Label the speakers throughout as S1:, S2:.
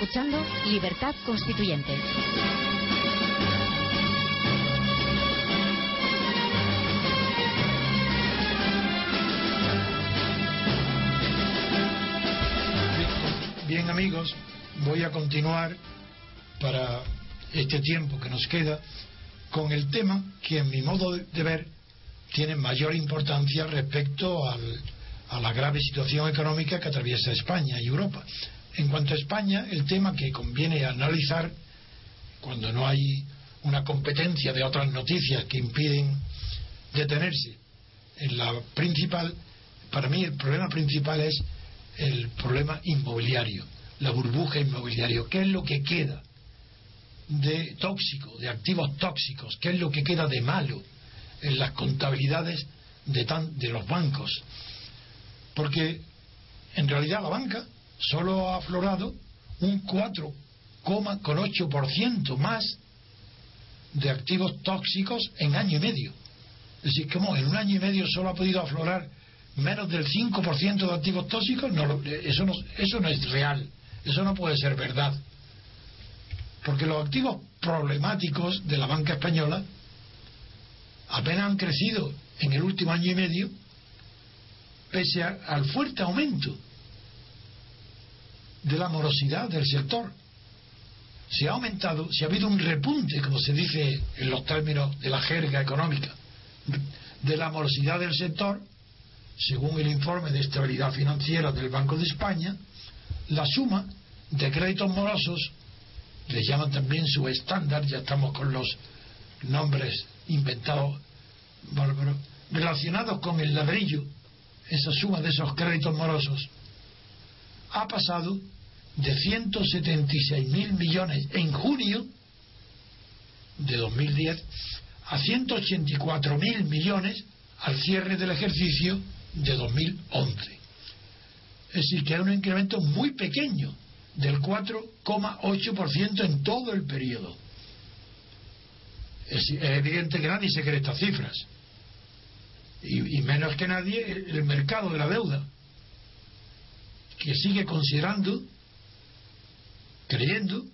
S1: escuchando Libertad Constituyente.
S2: Bien amigos, voy a continuar para este tiempo que nos queda con el tema que en mi modo de ver tiene mayor importancia respecto al, a la grave situación económica que atraviesa España y Europa. En cuanto a España, el tema que conviene analizar cuando no hay una competencia de otras noticias que impiden detenerse en la principal, para mí el problema principal es el problema inmobiliario, la burbuja inmobiliaria. ¿Qué es lo que queda de tóxico, de activos tóxicos? ¿Qué es lo que queda de malo en las contabilidades de, tan, de los bancos? Porque en realidad la banca solo ha aflorado un 4,8% más de activos tóxicos en año y medio. Es decir, como en un año y medio solo ha podido aflorar menos del 5% de activos tóxicos, no, eso, no, eso no es real, eso no puede ser verdad. Porque los activos problemáticos de la banca española apenas han crecido en el último año y medio, pese al fuerte aumento de la morosidad del sector. Se ha aumentado, se ha habido un repunte, como se dice en los términos de la jerga económica, de la morosidad del sector, según el informe de estabilidad financiera del Banco de España, la suma de créditos morosos, les llaman también su estándar, ya estamos con los nombres inventados bárbaros, relacionados con el ladrillo, esa suma de esos créditos morosos, ha pasado de 176 mil millones en junio de 2010 a 184 mil millones al cierre del ejercicio de 2011. Es decir, que hay un incremento muy pequeño del 4,8% en todo el periodo. Es, evidente que nadie se cree estas cifras. Y, menos que nadie el mercado de la deuda, que sigue considerando, creyendo,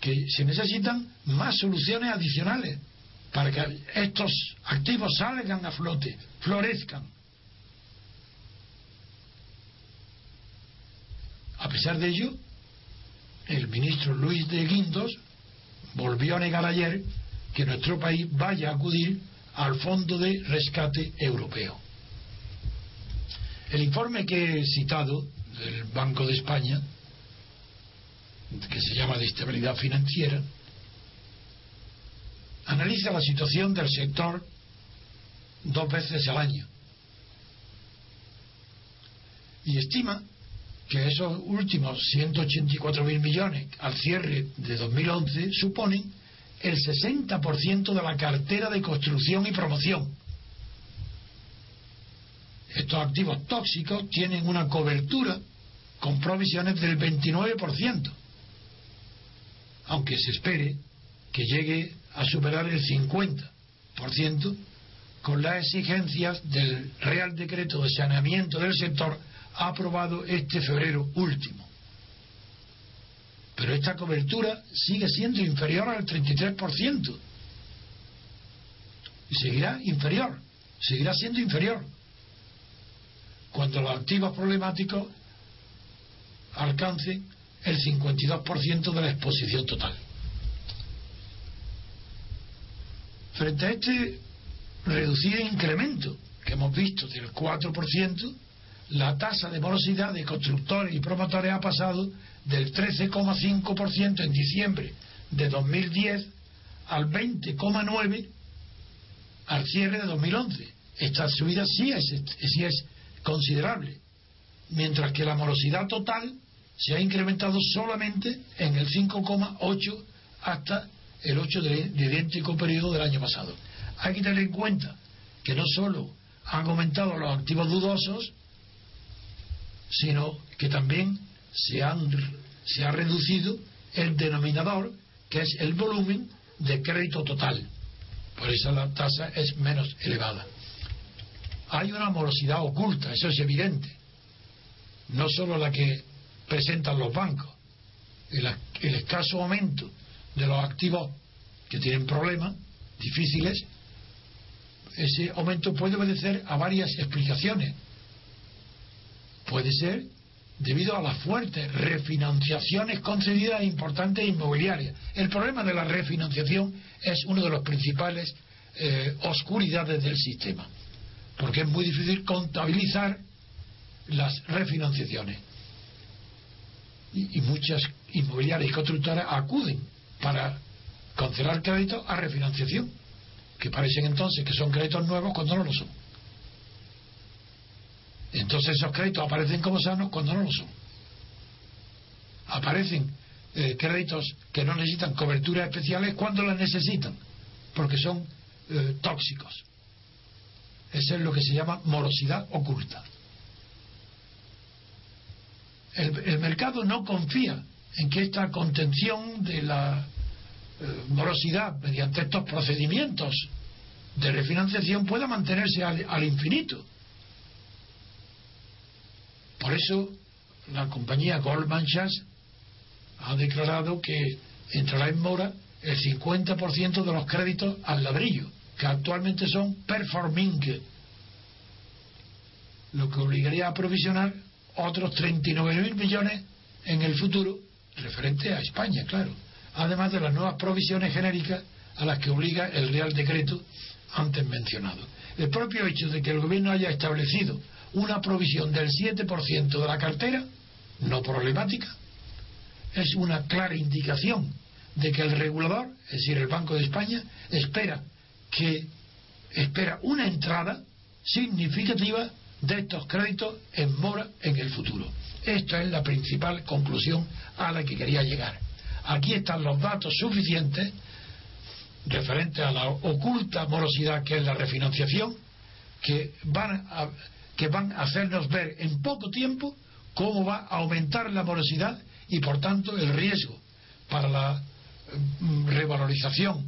S2: que se necesitan más soluciones adicionales para que estos activos salgan a flote, florezcan. A pesar de ello, el ministro Luis de Guindos volvió a negar ayer que nuestro país vaya a acudir al Fondo de Rescate Europeo. El informe que he citado del Banco de España, que se llama de estabilidad financiera, analiza la situación del sector dos veces al año y estima que esos últimos 184.000 millones al cierre de 2011 suponen el 60% de la cartera de construcción y promoción. Estos activos tóxicos tienen una cobertura con provisiones del 29%, aunque se espere que llegue a superar el 50% con las exigencias del Real Decreto de Saneamiento del Sector aprobado este febrero último. Pero esta cobertura sigue siendo inferior al 33%. Y seguirá inferior, seguirá siendo inferior. Cuando los activos problemáticos alcancen el 52% de la exposición total. Frente a este reducido incremento que hemos visto del 4%, la tasa de morosidad de constructores y promotores ha pasado del 13,5% en diciembre de 2010 al 20,9 al cierre de 2011. Esta subida sí es, sí es considerable, mientras que la morosidad total se ha incrementado solamente en el 5,8 hasta el 8 de, de idéntico periodo del año pasado. Hay que tener en cuenta que no solo han aumentado los activos dudosos, sino que también se, se ha reducido el denominador, que es el volumen de crédito total. Por eso la tasa es menos elevada. Hay una morosidad oculta, eso es evidente. No solo la que presentan los bancos. El, escaso aumento de los activos que tienen problemas difíciles, ese aumento puede obedecer a varias explicaciones. Puede ser debido a las fuertes refinanciaciones concedidas a importantes inmobiliarias. El problema de la refinanciación es uno de los principales eh, oscuridades del sistema, porque es muy difícil contabilizar las refinanciaciones. Y, muchas inmobiliarias y constructoras acuden para conceder crédito a refinanciación, que parecen entonces que son créditos nuevos cuando no lo son. Entonces esos créditos aparecen como sanos cuando no lo son. Aparecen eh, créditos que no necesitan coberturas especiales cuando las necesitan, porque son eh, tóxicos. Eso es lo que se llama morosidad oculta. El, mercado no confía en que esta contención de la eh, morosidad mediante estos procedimientos de refinanciación pueda mantenerse al, al infinito. Por eso la compañía Goldman Sachs ha declarado que entrará en mora el 50% de los créditos al ladrillo, que actualmente son performing, lo que obligaría a provisionar otros 39 mil millones en el futuro, referente a España, claro, además de las nuevas provisiones genéricas a las que obliga el Real Decreto antes mencionado. El propio hecho de que el Gobierno haya establecido una provisión del 7% de la cartera, no problemática, es una clara indicación de que el regulador, es decir, el Banco de España, espera que espera una entrada significativa de estos créditos en mora en el futuro. Esta es la principal conclusión a la que quería llegar. Aquí están los datos suficientes referentes a la oculta morosidad que es la refinanciación, que van a, que van a hacernos ver en poco tiempo cómo va a aumentar la morosidad y por tanto el riesgo para la mm, revalorización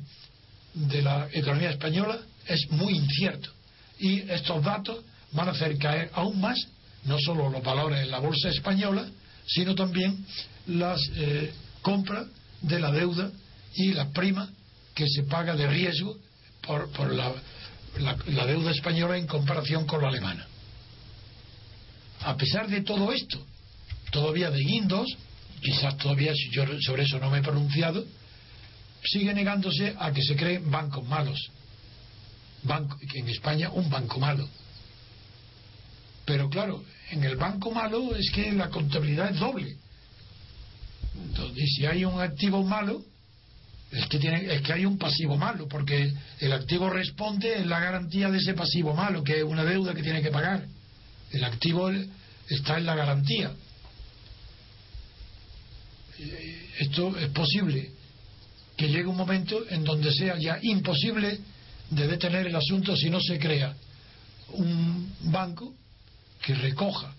S2: de la economía española es muy incierto. Y estos datos van a hacer caer aún más no solo los valores en la bolsa española, sino también las eh, compras de la deuda y la prima que se paga de riesgo por, la deuda española en comparación con la alemana a pesar de todo esto, todavía de Guindos, quizás todavía yo sobre eso no me he pronunciado, sigue negándose a que se creen bancos malos. Banco, en España un banco malo. Pero claro, en el banco malo es que la contabilidad es doble. Entonces, si hay un activo malo, es que, tiene, es que hay un pasivo malo, porque el activo responde en la garantía de ese pasivo malo, que es una deuda que tiene que pagar. El activo está en la garantía. Esto es posible que llegue un momento en donde sea ya imposible de detener el asunto si no se crea un banco que recoja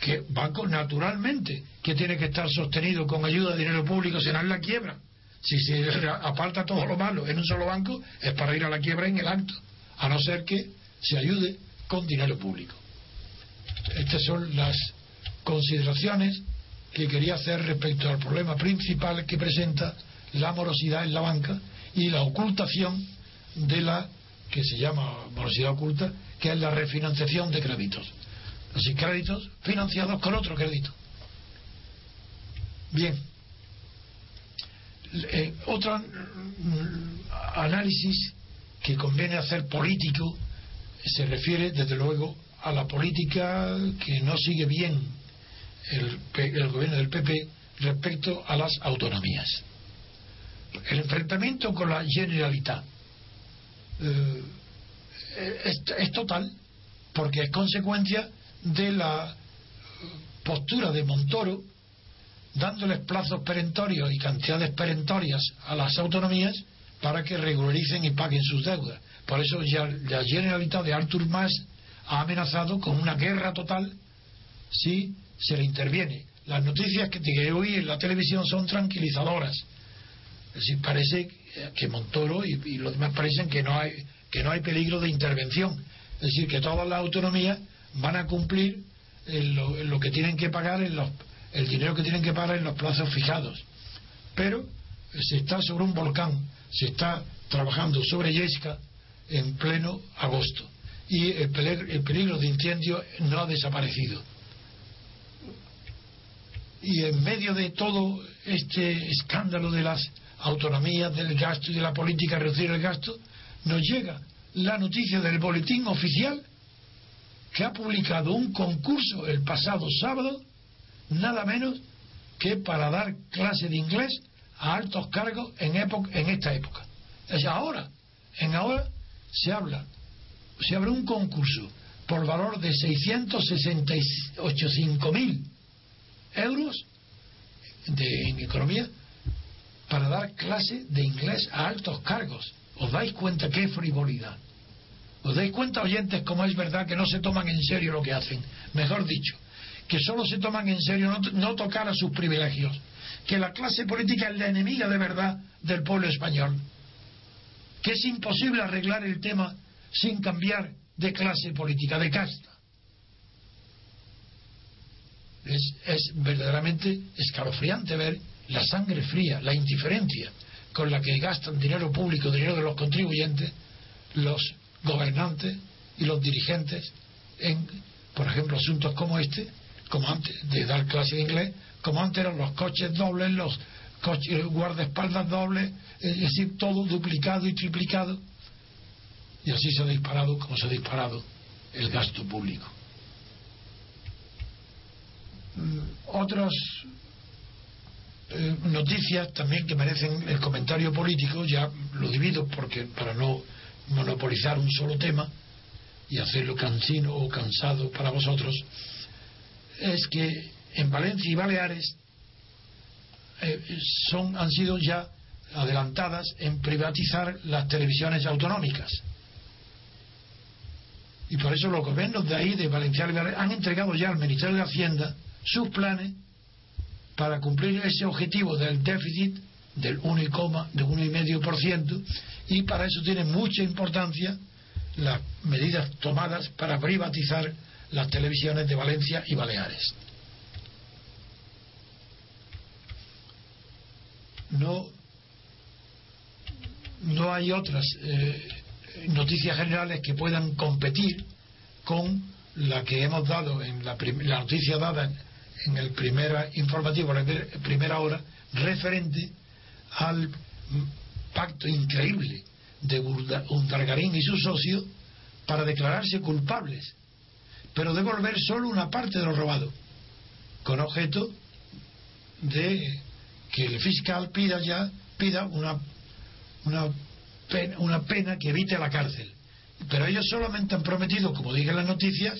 S2: que banco naturalmente que tiene que estar sostenido con ayuda de dinero público si no es la quiebra si se aparta todo lo malo en un solo banco es para ir a la quiebra en el acto a no ser que se ayude con dinero público estas son las consideraciones que quería hacer respecto al problema principal que presenta la morosidad en la banca y la ocultación de la que se llama morosidad oculta, que es la refinanciación de créditos. Así, créditos financiados con otro crédito. Bien. Eh, otro análisis que conviene hacer político se refiere, desde luego, a la política que no sigue bien el, el, gobierno del PP respecto a las autonomías. el enfrentamiento con la Generalitat eh, es, es total porque es consecuencia de la postura de Montoro dándoles plazos perentorios y cantidades perentorias a las autonomías para que regularicen y paguen sus deudas. Por eso ya la Generalitat de Artur Mas ha amenazado con una guerra total si se le interviene. Las noticias que hoy en la televisión son tranquilizadoras. Es decir, parece que Montoro y, y los demás parecen que no hay que no hay peligro de intervención. Es decir, que todas las autonomías van a cumplir lo, que tienen que pagar en los, el dinero que tienen que pagar en los plazos fijados. Pero se está sobre un volcán, se está trabajando sobre Yesca en pleno agosto y el peligro, de incendio no ha desaparecido. Y en medio de todo este escándalo de las autonomías, del gasto y de la política reducir el gasto, nos llega la noticia del boletín oficial que ha publicado un concurso el pasado sábado, nada menos que para dar clase de inglés a altos cargos en, en esta época. Es ahora, en ahora se habla, se abre un concurso por valor de 668.000 mil euros de, en economía para dar clase de inglés a altos cargos. ¿Os dais cuenta qué frivolidad? ¿Os dais cuenta, oyentes, cómo es verdad que no se toman en serio lo que hacen? Mejor dicho, que solo se toman en serio no, tocar a sus privilegios, que la clase política es la enemiga de verdad del pueblo español, que es imposible arreglar el tema sin cambiar de clase política, de casta. Es, verdaderamente escalofriante ver la sangre fría, la indiferencia con la que gastan dinero público, dinero de los contribuyentes, los gobernantes y los dirigentes en, por ejemplo, asuntos como este, como antes de dar clase de inglés, como antes eran los coches dobles, los coches, guardaespaldas dobles, es decir, todo duplicado y triplicado. Y así se ha disparado como se ha disparado el gasto público. Mm, otras eh, noticias también que merecen el comentario político, ya lo divido porque para no monopolizar un solo tema y hacerlo cansino o cansado para vosotros, es que en Valencia y Baleares eh, son, han sido ya adelantadas en privatizar las televisiones autonómicas. Y por eso los gobiernos de ahí, de Valencia y Baleares, han entregado ya al Ministerio de Hacienda sus planes para cumplir ese objetivo del déficit del 1,5% de 1,5% y para eso tiene mucha importancia las medidas tomadas para privatizar las televisiones de Valencia y Baleares. No, no hay otras eh, noticias generales que puedan competir con la que hemos dado en la, la noticia dada en, el primer informativo, la primera hora, referente al pacto increíble de Undargarín y su socio para declararse culpables, pero devolver solo una parte de lo robado, con objeto de que el fiscal pida ya pida una una pena, una pena que evite la cárcel. Pero ellos solamente han prometido, como digan las noticias,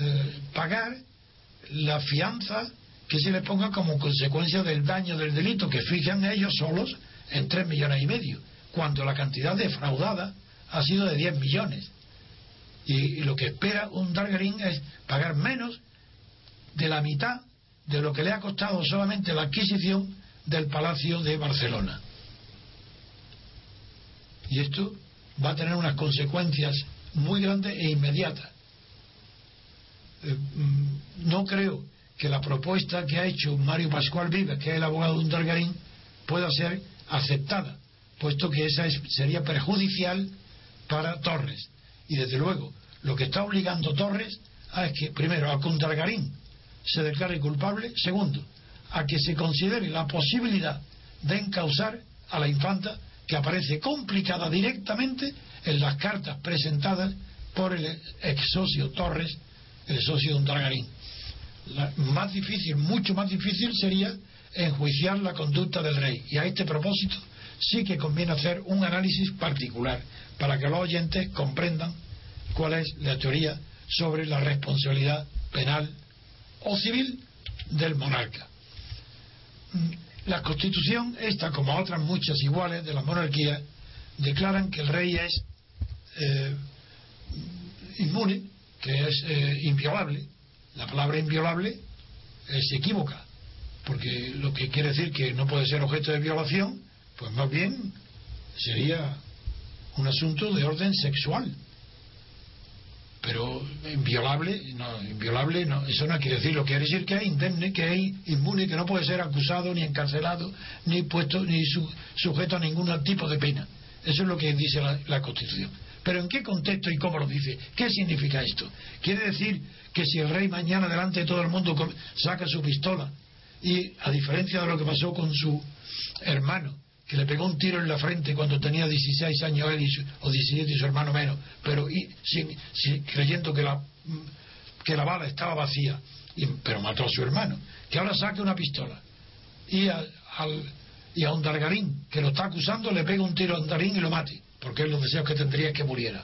S2: eh, pagar la fianza que se les ponga como consecuencia del daño del delito que fijan ellos solos en tres millones y medio, cuando la cantidad defraudada ha sido de 10 millones. Y, lo que espera un Dargarín es pagar menos de la mitad de lo que le ha costado solamente la adquisición del Palacio de Barcelona. Y esto va a tener unas consecuencias muy grandes e inmediatas. Eh, mm, no creo que la propuesta que ha hecho Mario Pascual Vives, que es el abogado de un Dargarín, pueda ser aceptada, puesto que esa sería perjudicial para Torres. Y desde luego, lo que está obligando Torres a es que, primero, a que un Dargarín se declare culpable, segundo, a que se considere la posibilidad de encausar a la infanta que aparece complicada directamente en las cartas presentadas por el ex socio Torres, el socio de un Dargarín más difícil, mucho más difícil sería enjuiciar la conducta del rey. Y a este propósito sí que conviene hacer un análisis particular para que los oyentes comprendan cuál es la teoría sobre la responsabilidad penal o civil del monarca. Mm, la Constitución, esta como otras muchas iguales de la monarquía, declaran que el rey es eh, inmune, que es eh, inviolable. La palabra inviolable eh, se equivoca, porque lo que quiere decir que no puede ser objeto de violación, pues más bien sería un asunto de orden sexual. Pero inviolable, no, inviolable, no, eso no quiere decir, lo quiere decir que es indemne, que es inmune, que no puede ser acusado, ni encarcelado, ni puesto, ni sujeto a ningún tipo de pena. Eso es lo que dice la, Constitución. Pero ¿en qué contexto y cómo lo dice? ¿Qué significa esto? ¿Quiere decir que si el rey mañana delante de todo el mundo saca su pistola y a diferencia de lo que pasó con su hermano, que le pegó un tiro en la frente cuando tenía 16 años él o 17 y su hermano menos, pero y, creyendo que la, que la bala estaba vacía, pero mató a su hermano, que ahora saque una pistola y al y a Ondargarín, que lo está acusando, le pega un tiro a Ondargarín y lo mate, porque él los deseos que tendría es que muriera.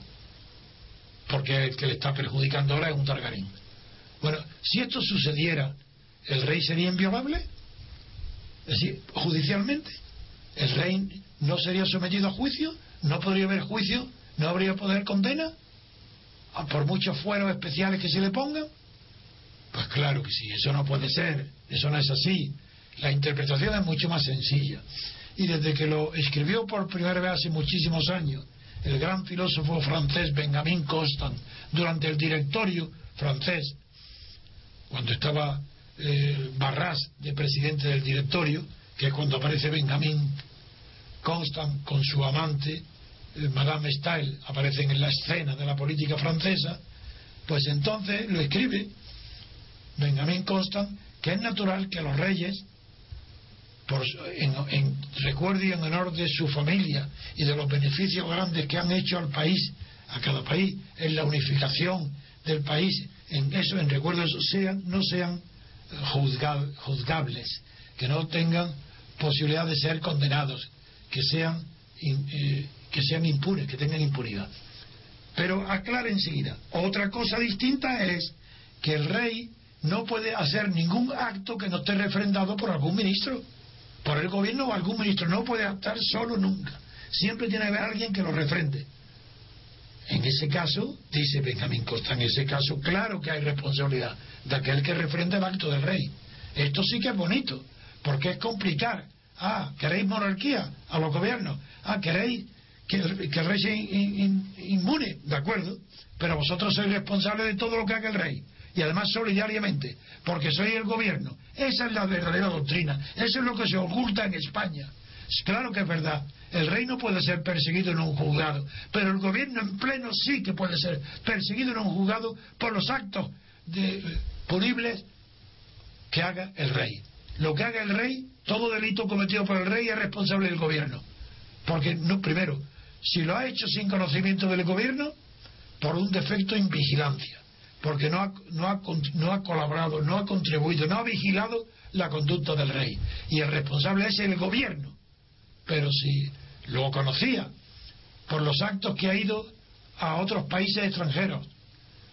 S2: Porque el que le está perjudicando ahora es un Targarín. Bueno, si esto sucediera, ¿el rey sería inviolable? Es decir, judicialmente, ¿el rey no sería sometido a juicio? ¿No podría haber juicio? ¿No habría poder condena? ¿Por muchos fueros especiales que se le pongan? Pues claro que sí, eso no puede ser, eso no es así. La interpretación es mucho más sencilla. Y desde que lo escribió por primera vez hace muchísimos años, el gran filósofo francés Benjamin Constant, durante el directorio francés, cuando estaba eh, Barras de presidente del directorio, que es cuando aparece Benjamin Constant con su amante, eh, Madame Stael, aparecen en la escena de la política francesa, pues entonces lo escribe Benjamin Constant, que es natural que los reyes en, recuerdo y en honor de su familia y de los beneficios grandes que han hecho al país, a cada país, en la unificación del país, en eso, en recuerdo sean, no sean juzgables, que no tengan posibilidad de ser condenados, que sean, eh, que sean impunes, que tengan impunidad. Pero aclara enseguida, otra cosa distinta es que el rey no puede hacer ningún acto que no esté refrendado por algún ministro por el gobierno o algún ministro. No puede actuar solo nunca. Siempre tiene que haber alguien que lo refrende. En ese caso, dice Benjamín Costa, en ese caso, claro que hay responsabilidad de aquel que refrende el acto del rey. Esto sí que es bonito, porque es complicar. Ah, ¿queréis monarquía a los gobiernos? Ah, ¿queréis que, el rey sea inmune? De acuerdo, pero vosotros sois responsables de todo lo que haga el rey y además solidariamente, porque soy el gobierno. Esa es la verdadera doctrina. Eso es lo que se oculta en España. Claro que es verdad. El rey no puede ser perseguido en un juzgado, pero el gobierno en pleno sí que puede ser perseguido en un juzgado por los actos punibles que haga el rey. Lo que haga el rey, todo delito cometido por el rey es responsable del gobierno. Porque, no, primero, si lo ha hecho sin conocimiento del gobierno, por un defecto en vigilancia porque no ha, no, ha, no ha colaborado, no ha contribuido, no ha vigilado la conducta del rey. Y el responsable es el gobierno. Pero si lo conocía por los actos que ha ido a otros países extranjeros,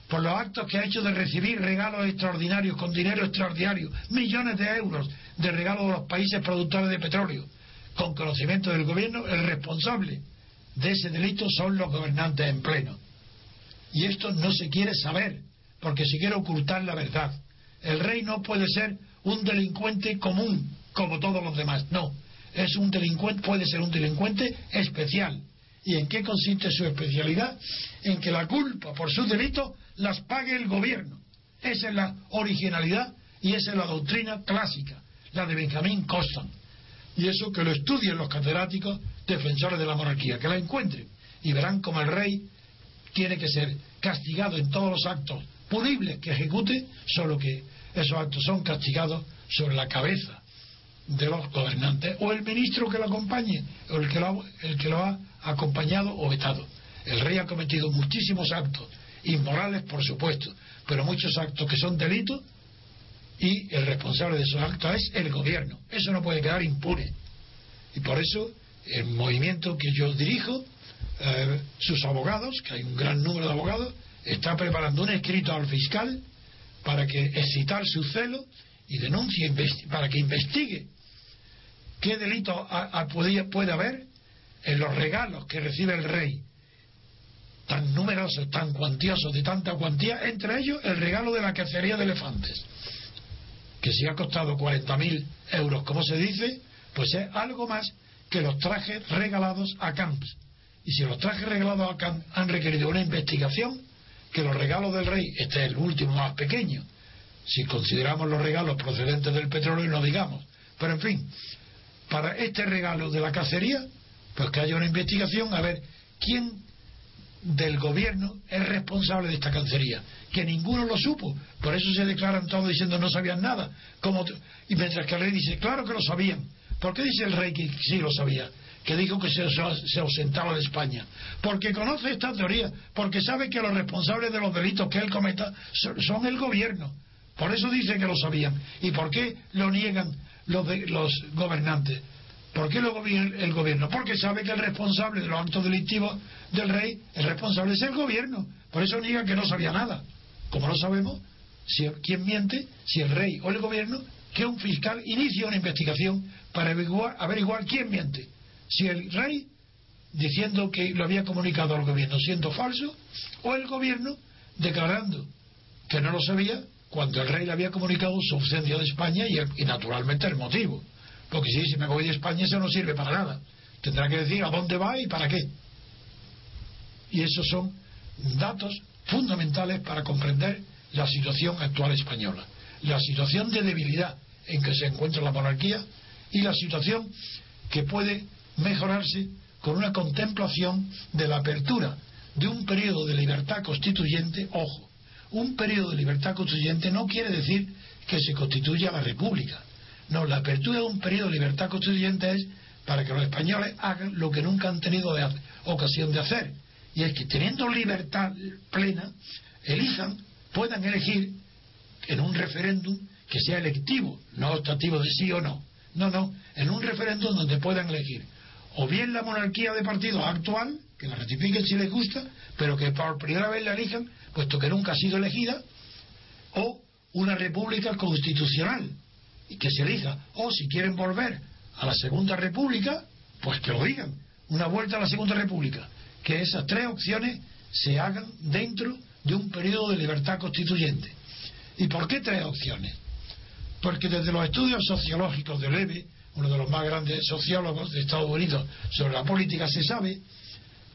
S2: por los actos que ha hecho de recibir regalos extraordinarios, con dinero extraordinario, millones de euros de regalos de los países productores de petróleo, con conocimiento del gobierno, el responsable de ese delito son los gobernantes en pleno. Y esto no se quiere saber porque si quiere ocultar la verdad. El rey no puede ser un delincuente común como todos los demás, no. Es un delincuente, puede ser un delincuente especial. ¿Y en qué consiste su especialidad? En que la culpa por sus delitos las pague el gobierno. Esa es la originalidad y esa es la doctrina clásica, la de Benjamín Constant. Y eso que lo estudien los catedráticos defensores de la monarquía, que la encuentren y verán como el rey tiene que ser castigado en todos los actos punibles que ejecute, solo que esos actos son castigados sobre la cabeza de los gobernantes o el ministro que lo acompañe o el que lo, ha acompañado o vetado. El rey ha cometido muchísimos actos inmorales, por supuesto, pero muchos actos que son delitos y el responsable de esos actos es el gobierno. Eso no puede quedar impune. Y por eso el movimiento que yo dirijo, eh, sus abogados, que hay un gran número de abogados, está preparando un escrito al fiscal para que excitar su celo y denuncie para que investigue qué delito puede haber en los regalos que recibe el rey tan numerosos, tan cuantiosos, de tanta cuantía, entre ellos el regalo de la cacería de elefantes, que si ha costado 40.000 euros, como se dice, pues es algo más que los trajes regalados a Camps. Y si los trajes regalados a Camps han requerido una investigación, que los regalos del rey, este es el último más pequeño, si consideramos los regalos procedentes del petróleo, no digamos. Pero en fin, para este regalo de la cacería, pues que haya una investigación a ver quién del gobierno es responsable de esta cancería, que ninguno lo supo, por eso se declaran todos diciendo no sabían nada, como y mientras que el rey dice, claro que lo sabían, ¿por qué dice el rey que sí lo sabía? Que dijo que se, se ausentaba de España, porque conoce esta teoría, porque sabe que los responsables de los delitos que él cometa son el gobierno, por eso dice que lo sabían, ¿y por qué lo niegan los, los gobernantes? ¿Por qué lo el gobierno? Porque sabe que el responsable de los actos delictivos del rey, el responsable es el gobierno. Por eso niega que no sabía nada. Como no sabemos si, quién miente, si el rey o el gobierno, que un fiscal inicia una investigación para averiguar quién miente. Si el rey, diciendo que lo había comunicado al gobierno siendo falso, o el gobierno declarando que no lo sabía cuando el rey le había comunicado su ausencia de España y naturalmente el motivo. Porque si, si me voy de España eso no sirve para nada. Tendrá que decir a dónde va y para qué. Y esos son datos fundamentales para comprender la situación actual española. La situación de debilidad en que se encuentra la monarquía y la situación que puede mejorarse con una contemplación de la apertura de un periodo de libertad constituyente, ojo, un periodo de libertad constituyente no quiere decir que se constituya la república. No, la apertura de un periodo de libertad constituyente es para que los españoles hagan lo que nunca han tenido ocasión de hacer. Y es que teniendo libertad plena, elijan, puedan elegir en un referéndum que sea electivo, no optativo de sí o no. No, no, en un referéndum donde puedan elegir o bien la monarquía de partidos actual, que la ratifiquen si les gusta, pero que por primera vez la elijan, puesto que nunca ha sido elegida, o una república constitucional, y que se elija. O si quieren volver a la Segunda República, pues que lo digan. Una vuelta a la Segunda República. Que esas tres opciones se hagan dentro de un periodo de libertad constituyente. ¿Y por qué tres opciones? Porque desde los estudios sociológicos de Leve, uno de los más grandes sociólogos de Estados Unidos sobre la política, se sabe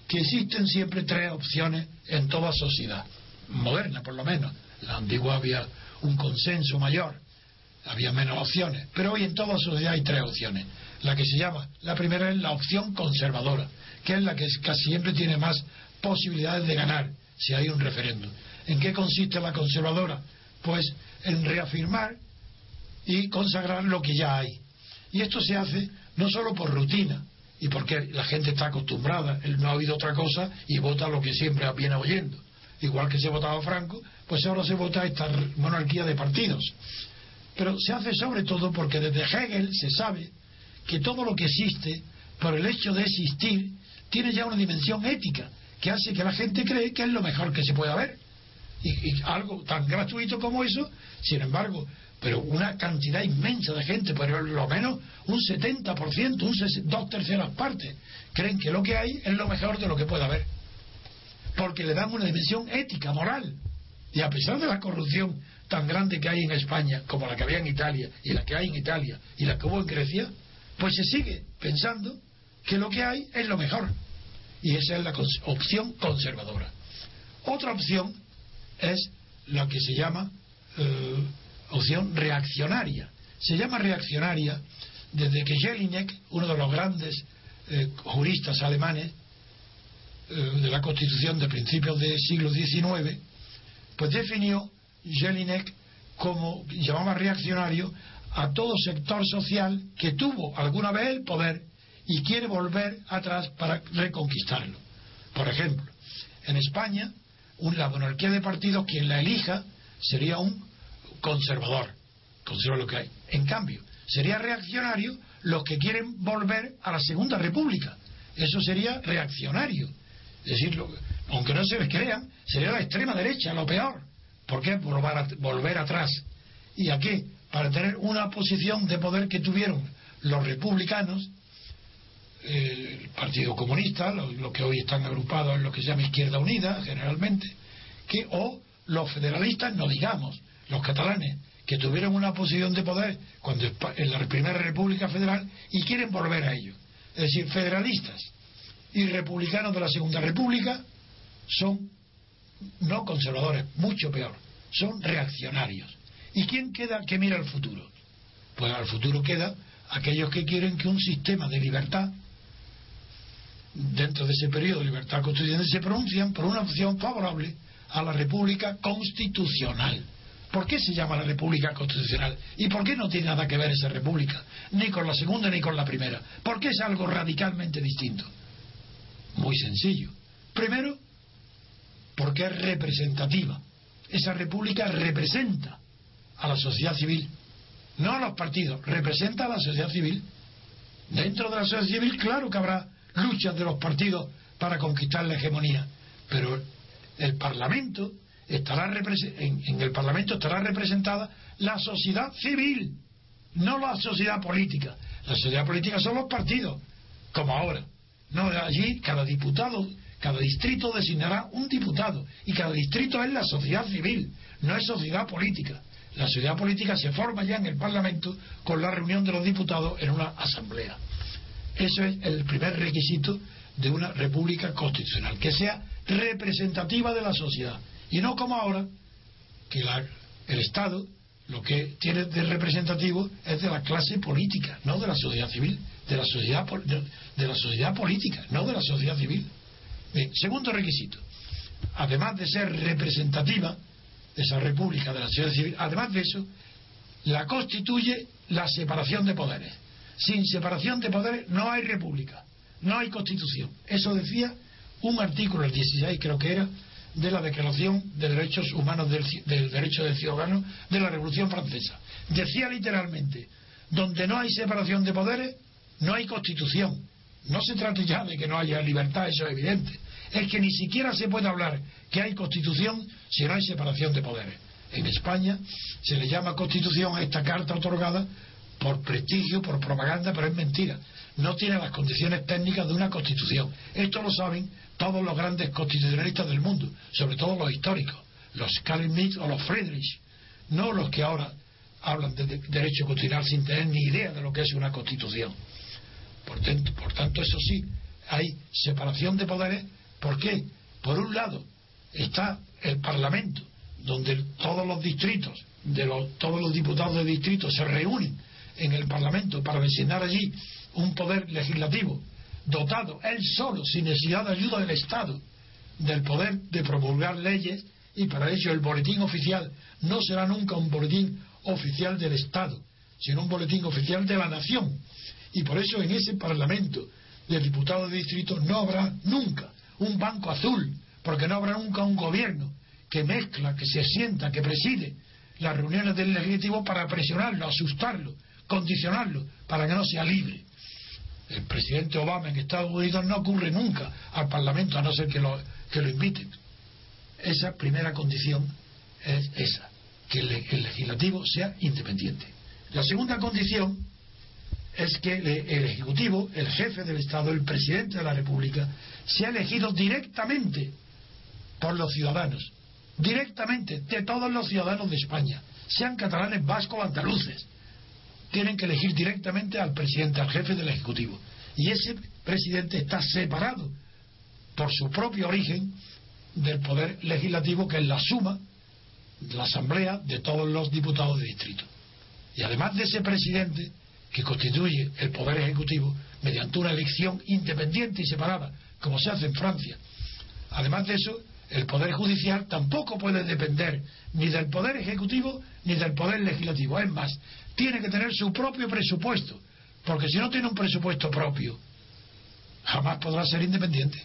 S2: que existen siempre tres opciones en toda sociedad, moderna por lo menos. La antigua había un consenso mayor había menos opciones. Pero hoy en toda sociedad hay tres opciones. La que se llama, la primera es la opción conservadora, que es la que casi siempre tiene más posibilidades de ganar si hay un referéndum. ¿En qué consiste la conservadora? Pues en reafirmar y consagrar lo que ya hay. Y esto se hace no solo por rutina, y porque la gente está acostumbrada, él no ha oído otra cosa y vota lo que siempre viene oyendo. Igual que se votaba Franco, pues ahora se vota esta monarquía de partidos. Pero se hace sobre todo porque desde Hegel se sabe que todo lo que existe, por el hecho de existir, tiene ya una dimensión ética que hace que la gente cree que es lo mejor que se puede haber. Y, algo tan gratuito como eso, sin embargo, pero una cantidad inmensa de gente, por lo menos un 70%, un dos terceras partes, creen que lo que hay es lo mejor de lo que puede haber. Porque le dan una dimensión ética, moral. Y a pesar de la corrupción tan grande que hay en España, como la que había en Italia, y la que hay en Italia, y la que hubo en Grecia, pues se sigue pensando que lo que hay es lo mejor. Y esa es la opción conservadora. Otra opción es la que se llama eh, opción reaccionaria. Se llama reaccionaria desde que Jelinek, uno de los grandes eh, juristas alemanes eh, de la Constitución de principios del siglo XIX, pues definió Jelinek como llamaba reaccionario a todo sector social que tuvo alguna vez el poder y quiere volver atrás para reconquistarlo. Por ejemplo, en España, la monarquía de partidos, quien la elija, sería un conservador, conserva lo que hay. En cambio, sería reaccionario los que quieren volver a la Segunda República. Eso sería reaccionario. Es decir, aunque no se les crean, sería la extrema derecha, lo peor. ¿Por qué? Volver, volver atrás. ¿Y a qué? Para tener una posición de poder que tuvieron los republicanos, el Partido Comunista, los que hoy están agrupados en lo que se llama Izquierda Unida, generalmente, que, o los federalistas, no digamos, los catalanes, que tuvieron una posición de poder cuando en la Primera República Federal y quieren volver a ello. Es decir, federalistas y republicanos de la Segunda República son no conservadores, mucho peor, son reaccionarios. ¿Y quién queda que mira al futuro? Pues al futuro queda aquellos que quieren que un sistema de libertad, dentro de ese periodo de libertad constitucional, se pronuncian por una opción favorable a la República Constitucional. ¿Por qué se llama la República Constitucional? ¿Y por qué no tiene nada que ver esa República? Ni con la segunda ni con la primera. ¿Por qué es algo radicalmente distinto? Muy sencillo. Primero, porque es representativa. Esa República representa a la sociedad civil, no a los partidos, representa a la sociedad civil. Dentro de la sociedad civil, claro que habrá luchas de los partidos para conquistar la hegemonía, pero el Parlamento estará en, en el Parlamento estará representada la sociedad civil, no la sociedad política. La sociedad política son los partidos, como ahora. No, allí cada diputado, cada distrito designará un diputado y cada distrito es la sociedad civil, no es sociedad política. La sociedad política se forma ya en el Parlamento con la reunión de los diputados en una asamblea. Eso es el primer requisito de una república constitucional, que sea representativa de la sociedad. Y no como ahora, que el Estado lo que tiene de representativo es de la clase política, no de la sociedad civil, de la sociedad, de, la sociedad política, no de la sociedad civil. segundo requisito, además de ser representativa de esa república, de la sociedad civil, además de eso, la constituye la separación de poderes. Sin separación de poderes no hay república, no hay constitución. Eso decía un artículo, el 16 creo que era, de la Declaración de Derechos Humanos del, Derecho del Ciudadano de la Revolución Francesa. Decía literalmente, donde no hay separación de poderes, no hay constitución. No se trata ya de que no haya libertad, eso es evidente. Es que ni siquiera se puede hablar que hay constitución si no hay separación de poderes. En España se le llama constitución a esta carta otorgada por prestigio, por propaganda, pero es mentira. No tiene las condiciones técnicas de una constitución. Esto lo saben todos los grandes constitucionalistas del mundo, sobre todo los históricos, los Karl o los Friedrich, no los que ahora hablan de, derecho constitucional sin tener ni idea de lo que es una constitución. Por, por tanto, eso sí, hay separación de poderes. ¿Por qué? Por un lado está el Parlamento, donde todos los distritos, de los, todos los diputados de distrito se reúnen en el Parlamento para designar allí un poder legislativo dotado él solo, sin necesidad de ayuda del Estado, del poder de promulgar leyes, y para ello el boletín oficial no será nunca un boletín oficial del Estado, sino un boletín oficial de la nación. Y por eso en ese Parlamento de diputados de distrito no habrá nunca un banco azul, porque no habrá nunca un gobierno que mezcla, que se sienta, que preside las reuniones del legislativo para presionarlo, asustarlo, condicionarlo, para que no sea libre el presidente Obama en Estados Unidos no ocurre nunca al Parlamento a no ser que lo, que lo inviten. Esa primera condición es esa, que el, legislativo sea independiente. La segunda condición es que el Ejecutivo, el jefe del Estado, el presidente de la República, sea elegido directamente por los ciudadanos, directamente de todos los ciudadanos de España, sean catalanes, vascos andaluces tienen que elegir directamente al presidente, al jefe del Ejecutivo. Y ese presidente está separado por su propio origen del poder legislativo, que es la suma la Asamblea de todos los diputados de distrito. Y además de ese presidente, que constituye el poder ejecutivo mediante una elección independiente y separada, como se hace en Francia, además de eso, el poder judicial tampoco puede depender ni del poder ejecutivo ni del poder legislativo. Es más, tiene que tener su propio presupuesto, porque si no tiene un presupuesto propio, jamás podrá ser independiente.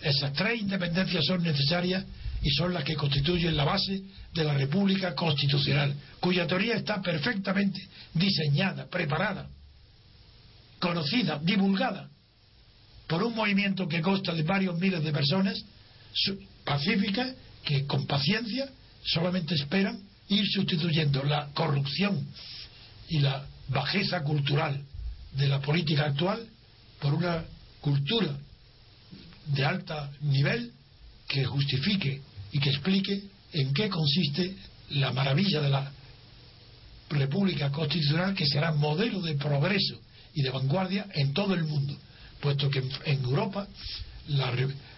S2: Esas tres independencias son necesarias y son las que constituyen la base de la República Constitucional, cuya teoría está perfectamente diseñada, preparada conocida, divulgada por un movimiento que consta de varios miles de personas pacíficas que con paciencia solamente esperan ir sustituyendo la corrupción y la bajeza cultural de la política actual por una cultura de alto nivel que justifique y que explique en qué consiste la maravilla de la República Constitucional que será modelo de progreso y de vanguardia en todo el mundo, puesto que en Europa la,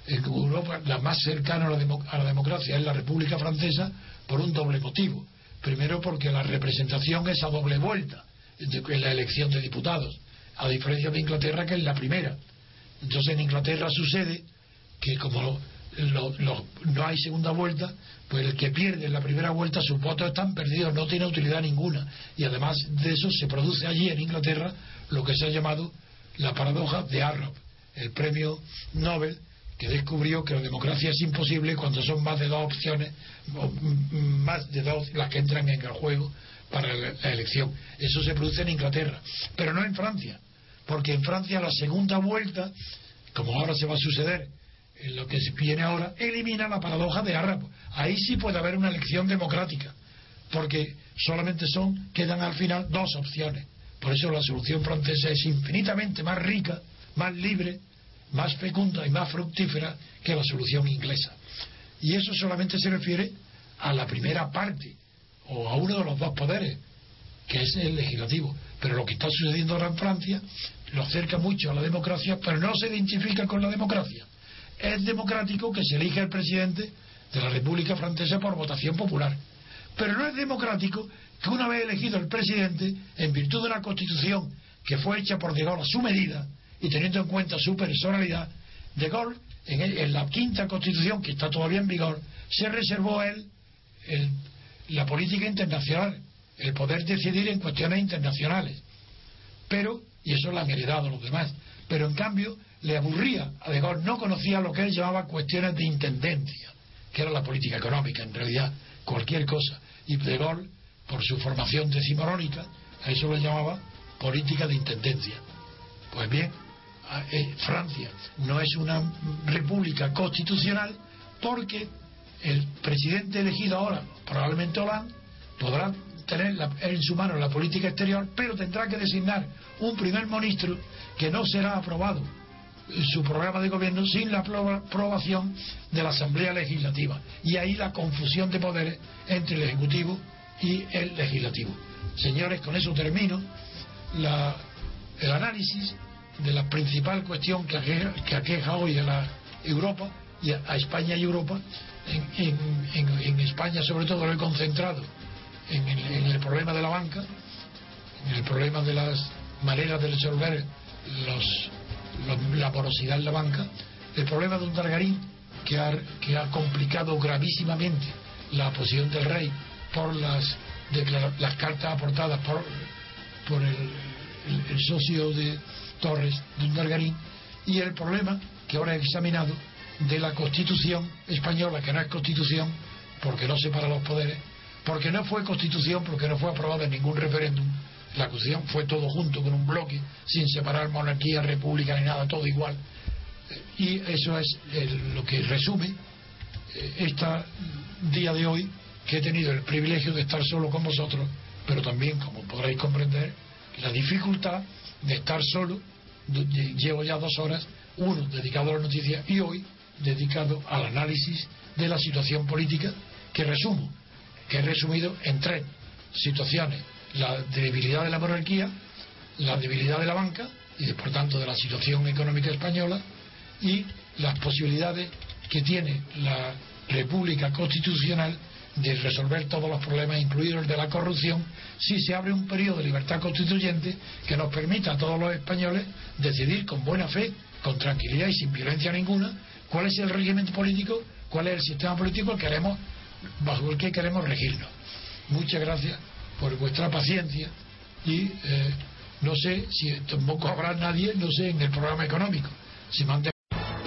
S2: en Europa la más cercana a la, a la democracia es la República Francesa por un doble motivo. Primero porque la representación es a doble vuelta en la elección de diputados, a diferencia de Inglaterra que es la primera. Entonces en Inglaterra sucede que como no hay segunda vuelta, pues el que pierde en la primera vuelta sus votos están perdidos, no tiene utilidad ninguna. Y además de eso se produce allí en Inglaterra lo que se ha llamado la paradoja de Arrow, el premio Nobel que descubrió que la democracia es imposible cuando son más de dos opciones, o más de dos las que entran en el juego para la elección. Eso se produce en Inglaterra, pero no en Francia, porque en Francia la segunda vuelta, como ahora se va a suceder, en lo que viene ahora, elimina la paradoja de Arrap. Ahí sí puede haber una elección democrática, porque solamente son, quedan al final dos opciones. Por eso la solución francesa es infinitamente más rica, más libre, más fecunda y más fructífera que la solución inglesa. Y eso solamente se refiere a la primera parte, o a uno de los dos poderes, que es el legislativo. Pero lo que está sucediendo ahora en Francia lo acerca mucho a la democracia, pero no se identifica con la democracia es democrático que se elija el presidente de la República Francesa por votación popular. Pero no es democrático que una vez elegido el presidente, en virtud de una constitución que fue hecha por Gaulle a su medida y teniendo en cuenta su personalidad, De Gaulle, en, la quinta constitución que está todavía en vigor, se reservó a él la política internacional, el poder decidir en cuestiones internacionales. Pero, y eso lo han heredado los demás, pero en cambio le aburría a De Gaulle, no conocía lo que él llamaba cuestiones de intendencia, que era la política económica, en realidad, cualquier cosa. Y De Gaulle, por su formación decimonónica, a eso lo llamaba política de intendencia. Pues bien, Francia no es una república constitucional porque el presidente elegido ahora, probablemente Hollande, podrá tener en su mano la política exterior, pero tendrá que designar un primer ministro que no será aprobado su programa de gobierno sin la aprobación de la Asamblea Legislativa. Y ahí la confusión de poderes entre el Ejecutivo y el Legislativo. Señores, con eso termino el análisis de la principal cuestión que aqueja, hoy a la Europa y a, España y Europa. En, España, sobre todo, lo he concentrado en el, problema de la banca, en el problema de las maneras de resolver los la porosidad en la banca, el problema de un Targarín que ha, que ha complicado gravísimamente la posición del rey por las, las cartas aportadas por, por el, socio de Torres, de un Targarín, y el problema que ahora he examinado de la constitución española, que no es constitución porque no separa los poderes, porque no fue constitución, porque no fue aprobada en ningún referéndum, la Constitución fue todo junto con un bloque, sin separar monarquía, república ni nada, todo igual. Y eso es lo que resume este día de hoy, que he tenido el privilegio de estar solo con vosotros, pero también, como podréis comprender, la dificultad de estar solo. Llevo ya dos horas, uno dedicado a la noticia y hoy dedicado al análisis de la situación política que resumo, que he resumido en tres situaciones la debilidad de la monarquía, la debilidad de la banca y por tanto de la situación económica española y las posibilidades que tiene la República Constitucional de resolver todos los problemas, incluido el de la corrupción, si se abre un periodo de libertad constituyente que nos permita a todos los españoles decidir con buena fe, con tranquilidad y sin violencia ninguna cuál es el régimen político, cuál es el sistema político que queremos, bajo el que queremos regirnos. Muchas gracias por vuestra paciencia y eh, no sé si tampoco habrá nadie, no sé, en el programa económico.